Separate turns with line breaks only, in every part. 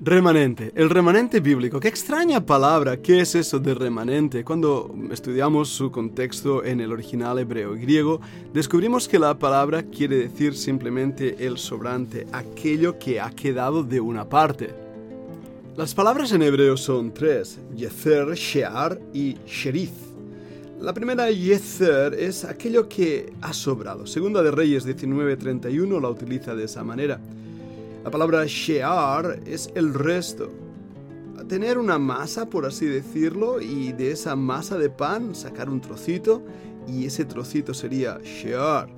Remanente, el remanente bíblico. Qué extraña palabra, ¿qué es eso de remanente? Cuando estudiamos su contexto en el original hebreo y griego, descubrimos que la palabra quiere decir simplemente el sobrante, aquello que ha quedado de una parte. Las palabras en hebreo son tres, yezer, shear y sherith. La primera yezer es aquello que ha sobrado. Segunda de Reyes 19:31 la utiliza de esa manera. La palabra shear es el resto. Tener una masa, por así decirlo, y de esa masa de pan sacar un trocito, y ese trocito sería shear.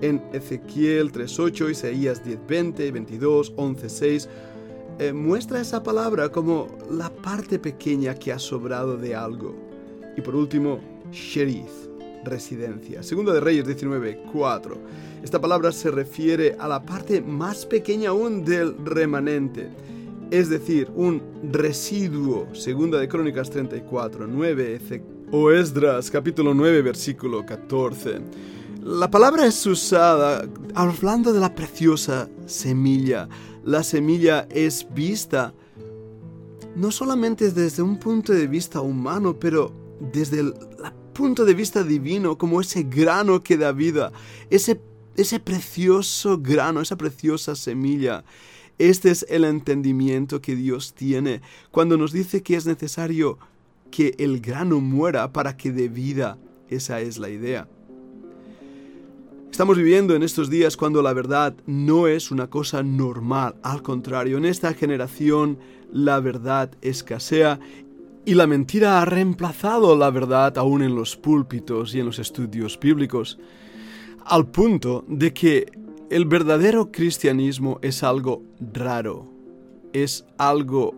En Ezequiel 3.8, Isaías 10.20, 22, 11.6, muestra esa palabra como la parte pequeña que ha sobrado de algo. Y por último, sherith residencia. Segundo de Reyes 19.4. Esta palabra se refiere a la parte más pequeña aún del remanente, es decir, un residuo. Segunda de Crónicas 34, 9 o Esdras capítulo 9 versículo 14. La palabra es usada hablando de la preciosa semilla. La semilla es vista no solamente desde un punto de vista humano, pero desde la punto de vista divino, como ese grano que da vida, ese, ese precioso grano, esa preciosa semilla. Este es el entendimiento que Dios tiene cuando nos dice que es necesario que el grano muera para que dé vida. Esa es la idea. Estamos viviendo en estos días cuando la verdad no es una cosa normal, al contrario, en esta generación la verdad escasea y la mentira ha reemplazado la verdad aún en los púlpitos y en los estudios bíblicos, al punto de que el verdadero cristianismo es algo raro, es algo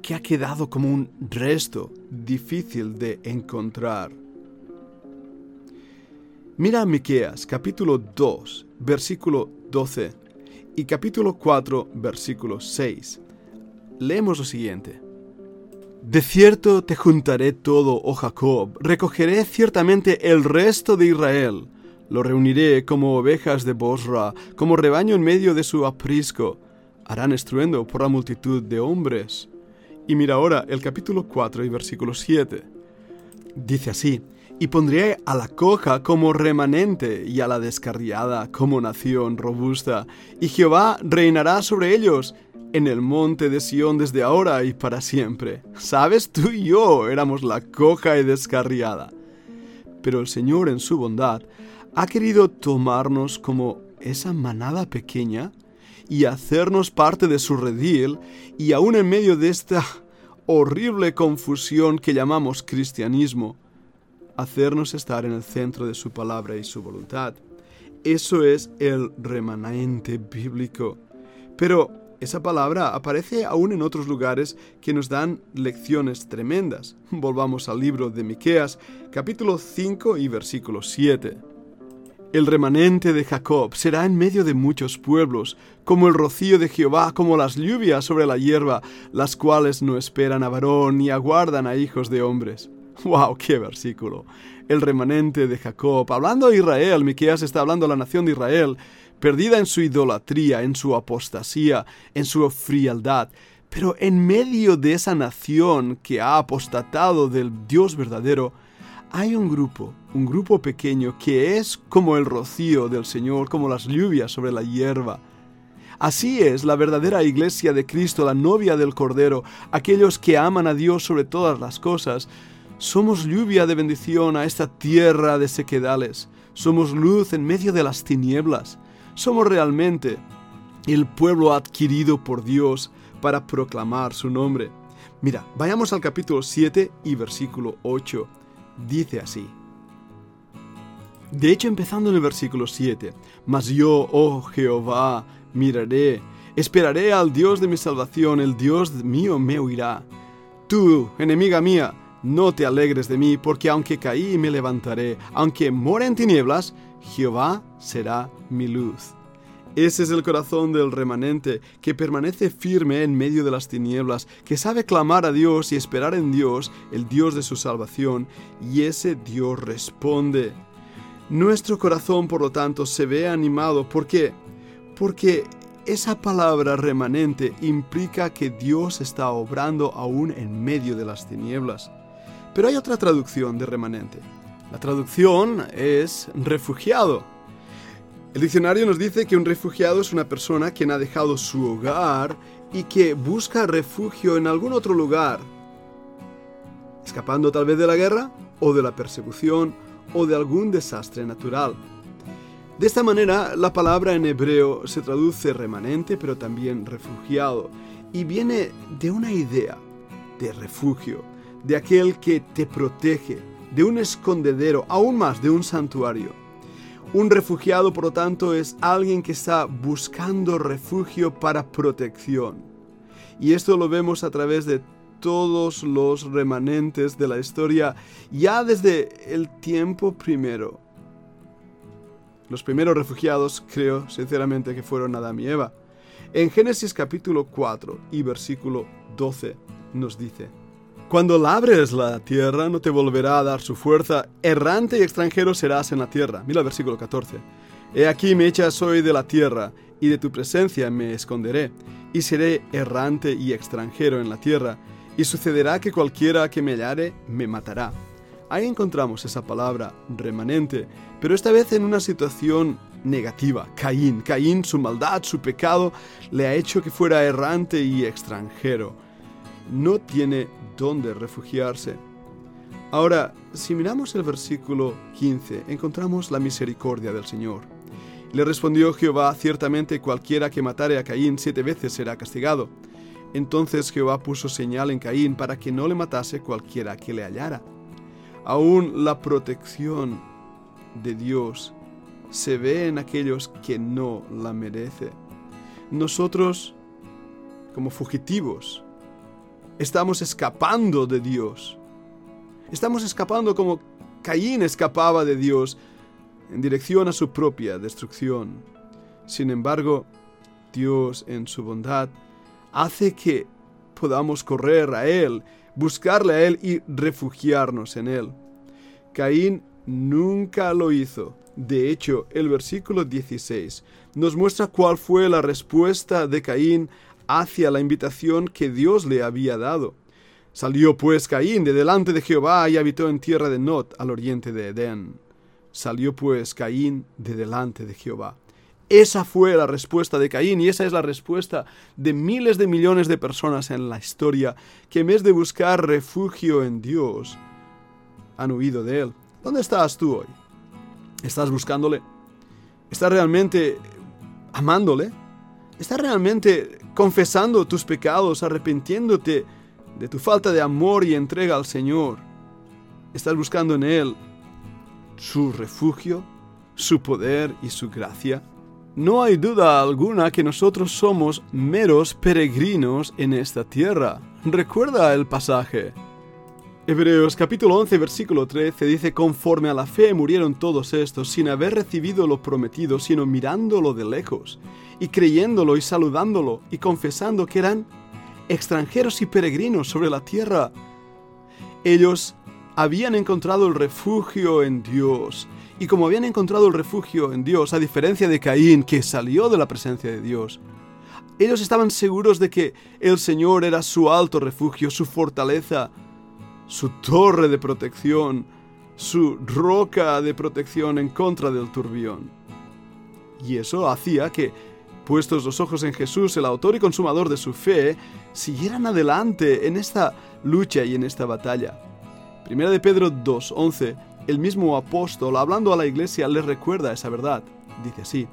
que ha quedado como un resto difícil de encontrar. Mira Miqueas capítulo 2, versículo 12 y capítulo 4, versículo 6. Leemos lo siguiente. De cierto te juntaré todo, oh Jacob, recogeré ciertamente el resto de Israel. Lo reuniré como ovejas de Bosra, como rebaño en medio de su aprisco. Harán estruendo por la multitud de hombres. Y mira ahora el capítulo 4 y versículo 7. Dice así, y pondré a la coja como remanente y a la descarriada como nación robusta, y Jehová reinará sobre ellos, en el monte de Sión desde ahora y para siempre. Sabes, tú y yo éramos la coja y descarriada. Pero el Señor en su bondad ha querido tomarnos como esa manada pequeña y hacernos parte de su redil y aún en medio de esta horrible confusión que llamamos cristianismo, hacernos estar en el centro de su palabra y su voluntad. Eso es el remanente bíblico. Pero esa palabra aparece aún en otros lugares que nos dan lecciones tremendas. Volvamos al libro de Miqueas, capítulo 5 y versículo 7. El remanente de Jacob será en medio de muchos pueblos, como el rocío de Jehová, como las lluvias sobre la hierba, las cuales no esperan a varón ni aguardan a hijos de hombres. ¡Wow! ¡Qué versículo! El remanente de Jacob. Hablando a Israel, Miqueas está hablando a la nación de Israel, perdida en su idolatría, en su apostasía, en su frialdad. Pero en medio de esa nación que ha apostatado del Dios verdadero, hay un grupo, un grupo pequeño que es como el rocío del Señor, como las lluvias sobre la hierba. Así es la verdadera iglesia de Cristo, la novia del Cordero, aquellos que aman a Dios sobre todas las cosas. Somos lluvia de bendición a esta tierra de sequedales. Somos luz en medio de las tinieblas somos realmente el pueblo adquirido por Dios para proclamar su nombre. Mira, vayamos al capítulo 7 y versículo 8. Dice así. De hecho, empezando en el versículo 7, Mas yo, oh Jehová, miraré, esperaré al Dios de mi salvación, el Dios mío me oirá. Tú, enemiga mía, no te alegres de mí, porque aunque caí me levantaré, aunque more en tinieblas, Jehová será mi luz. Ese es el corazón del remanente, que permanece firme en medio de las tinieblas, que sabe clamar a Dios y esperar en Dios, el Dios de su salvación, y ese Dios responde. Nuestro corazón, por lo tanto, se ve animado. ¿Por qué? Porque esa palabra remanente implica que Dios está obrando aún en medio de las tinieblas. Pero hay otra traducción de remanente. La traducción es refugiado. El diccionario nos dice que un refugiado es una persona quien ha dejado su hogar y que busca refugio en algún otro lugar, escapando tal vez de la guerra o de la persecución o de algún desastre natural. De esta manera, la palabra en hebreo se traduce remanente, pero también refugiado, y viene de una idea de refugio, de aquel que te protege, de un escondedero, aún más de un santuario. Un refugiado, por lo tanto, es alguien que está buscando refugio para protección. Y esto lo vemos a través de todos los remanentes de la historia ya desde el tiempo primero. Los primeros refugiados creo sinceramente que fueron Adán y Eva. En Génesis capítulo 4 y versículo 12 nos dice, Cuando labres la tierra no te volverá a dar su fuerza, errante y extranjero serás en la tierra. Mira el versículo 14. He aquí me echas hoy de la tierra, y de tu presencia me esconderé, y seré errante y extranjero en la tierra, y sucederá que cualquiera que me hallare me matará. Ahí encontramos esa palabra remanente, pero esta vez en una situación negativa. Caín, Caín, su maldad, su pecado, le ha hecho que fuera errante y extranjero. No tiene dónde refugiarse. Ahora, si miramos el versículo 15, encontramos la misericordia del Señor. Le respondió Jehová, ciertamente cualquiera que matare a Caín siete veces será castigado. Entonces Jehová puso señal en Caín para que no le matase cualquiera que le hallara. Aún la protección de Dios se ve en aquellos que no la merecen. Nosotros, como fugitivos, estamos escapando de Dios. Estamos escapando como Caín escapaba de Dios en dirección a su propia destrucción. Sin embargo, Dios en su bondad hace que podamos correr a Él, buscarle a Él y refugiarnos en Él. Caín nunca lo hizo. De hecho, el versículo 16 nos muestra cuál fue la respuesta de Caín hacia la invitación que Dios le había dado. Salió pues Caín de delante de Jehová y habitó en tierra de Not, al oriente de Edén. Salió pues Caín de delante de Jehová. Esa fue la respuesta de Caín y esa es la respuesta de miles de millones de personas en la historia que en vez de buscar refugio en Dios, han huido de Él. ¿Dónde estás tú hoy? ¿Estás buscándole? ¿Estás realmente amándole? ¿Estás realmente confesando tus pecados, arrepintiéndote de tu falta de amor y entrega al Señor? ¿Estás buscando en Él su refugio, su poder y su gracia? No hay duda alguna que nosotros somos meros peregrinos en esta tierra. Recuerda el pasaje. Hebreos capítulo 11 versículo 13 dice, conforme a la fe murieron todos estos sin haber recibido lo prometido, sino mirándolo de lejos, y creyéndolo y saludándolo, y confesando que eran extranjeros y peregrinos sobre la tierra. Ellos habían encontrado el refugio en Dios, y como habían encontrado el refugio en Dios, a diferencia de Caín, que salió de la presencia de Dios, ellos estaban seguros de que el Señor era su alto refugio, su fortaleza, su torre de protección, su roca de protección en contra del turbión. Y eso hacía que, puestos los ojos en Jesús, el autor y consumador de su fe, siguieran adelante en esta lucha y en esta batalla. Primera de Pedro 2.11 el mismo apóstol, hablando a la iglesia, les recuerda esa verdad. Dice así,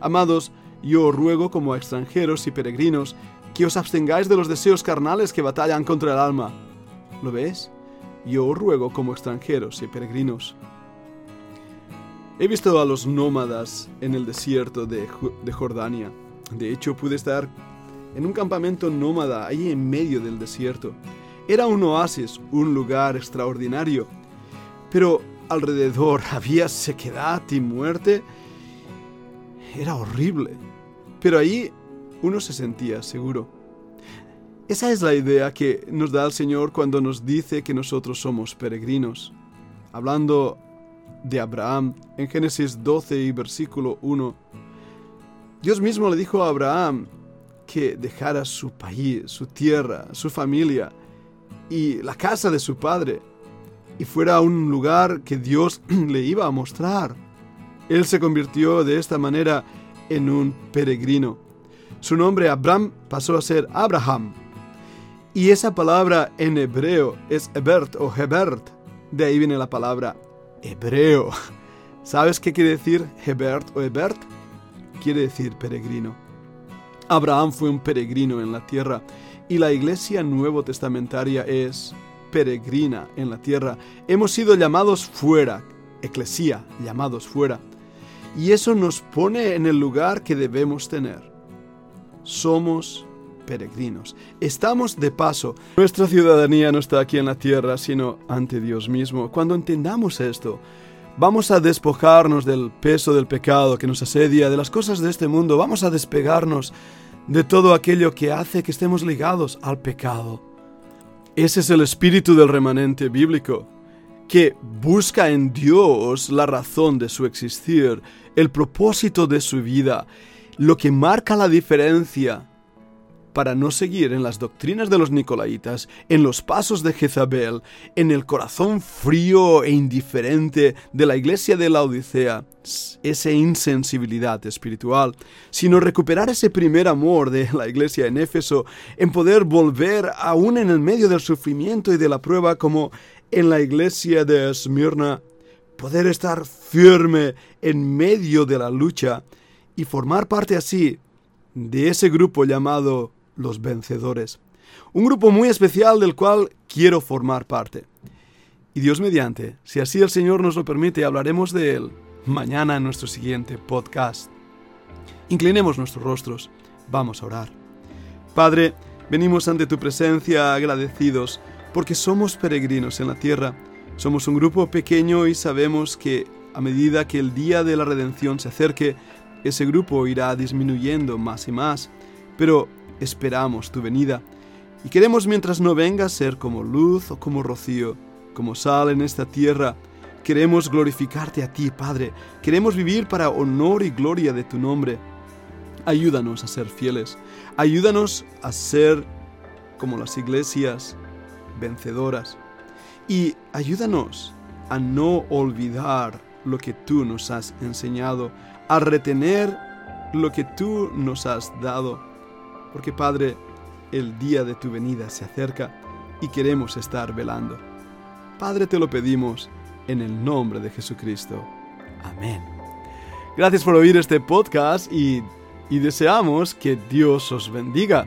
Amados, yo os ruego como extranjeros y peregrinos, que os abstengáis de los deseos carnales que batallan contra el alma. ¿Lo ves? Yo os ruego como extranjeros y peregrinos. He visto a los nómadas en el desierto de, Jordania. De hecho, pude estar en un campamento nómada ahí en medio del desierto. Era un oasis, un lugar extraordinario. Pero alrededor había sequedad y muerte. Era horrible. Pero ahí uno se sentía seguro. Esa es la idea que nos da el Señor cuando nos dice que nosotros somos peregrinos. Hablando de Abraham en Génesis 12 y versículo 1, Dios mismo le dijo a Abraham que dejara su país, su tierra, su familia y la casa de su padre y fuera a un lugar que Dios le iba a mostrar. Él se convirtió de esta manera en un peregrino. Su nombre Abraham pasó a ser Abraham. Y esa palabra en hebreo es Hebert o Hebert. De ahí viene la palabra hebreo. ¿Sabes qué quiere decir Hebert o Hebert? Quiere decir peregrino. Abraham fue un peregrino en la tierra y la iglesia nuevo testamentaria es peregrina en la tierra. Hemos sido llamados fuera, eclesía, llamados fuera. Y eso nos pone en el lugar que debemos tener. Somos peregrinos. Estamos de paso. Nuestra ciudadanía no está aquí en la tierra, sino ante Dios mismo. Cuando entendamos esto, vamos a despojarnos del peso del pecado que nos asedia, de las cosas de este mundo. Vamos a despegarnos de todo aquello que hace que estemos ligados al pecado. Ese es el espíritu del remanente bíblico, que busca en Dios la razón de su existir, el propósito de su vida, lo que marca la diferencia para no seguir en las doctrinas de los nicolaitas, en los pasos de Jezabel, en el corazón frío e indiferente de la iglesia de la Odisea, esa insensibilidad espiritual, sino recuperar ese primer amor de la iglesia en Éfeso, en poder volver aún en el medio del sufrimiento y de la prueba como en la iglesia de Esmirna, poder estar firme en medio de la lucha y formar parte así de ese grupo llamado los vencedores. Un grupo muy especial del cual quiero formar parte. Y Dios mediante, si así el Señor nos lo permite, hablaremos de Él mañana en nuestro siguiente podcast. Inclinemos nuestros rostros, vamos a orar. Padre, venimos ante tu presencia agradecidos porque somos peregrinos en la tierra. Somos un grupo pequeño y sabemos que a medida que el día de la redención se acerque, ese grupo irá disminuyendo más y más. Pero esperamos tu venida y queremos mientras no vengas ser como luz o como rocío, como sal en esta tierra. Queremos glorificarte a ti, Padre. Queremos vivir para honor y gloria de tu nombre. Ayúdanos a ser fieles. Ayúdanos a ser como las iglesias vencedoras. Y ayúdanos a no olvidar lo que tú nos has enseñado, a retener lo que tú nos has dado porque Padre, el día de tu venida se acerca y queremos estar velando. Padre, te lo pedimos en el nombre de Jesucristo. Amén. Gracias por oír este podcast y, deseamos que Dios os bendiga.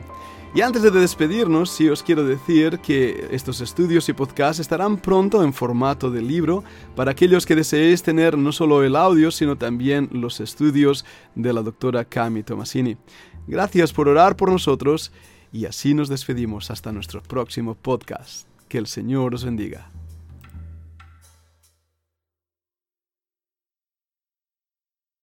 Y antes de despedirnos, sí os quiero decir que estos estudios y podcasts estarán pronto en formato de libro para aquellos que deseéis tener no solo el audio, sino también los estudios de la doctora Cami Tomasini. Gracias por orar por nosotros y así nos despedimos hasta nuestro próximo podcast. Que el Señor os bendiga.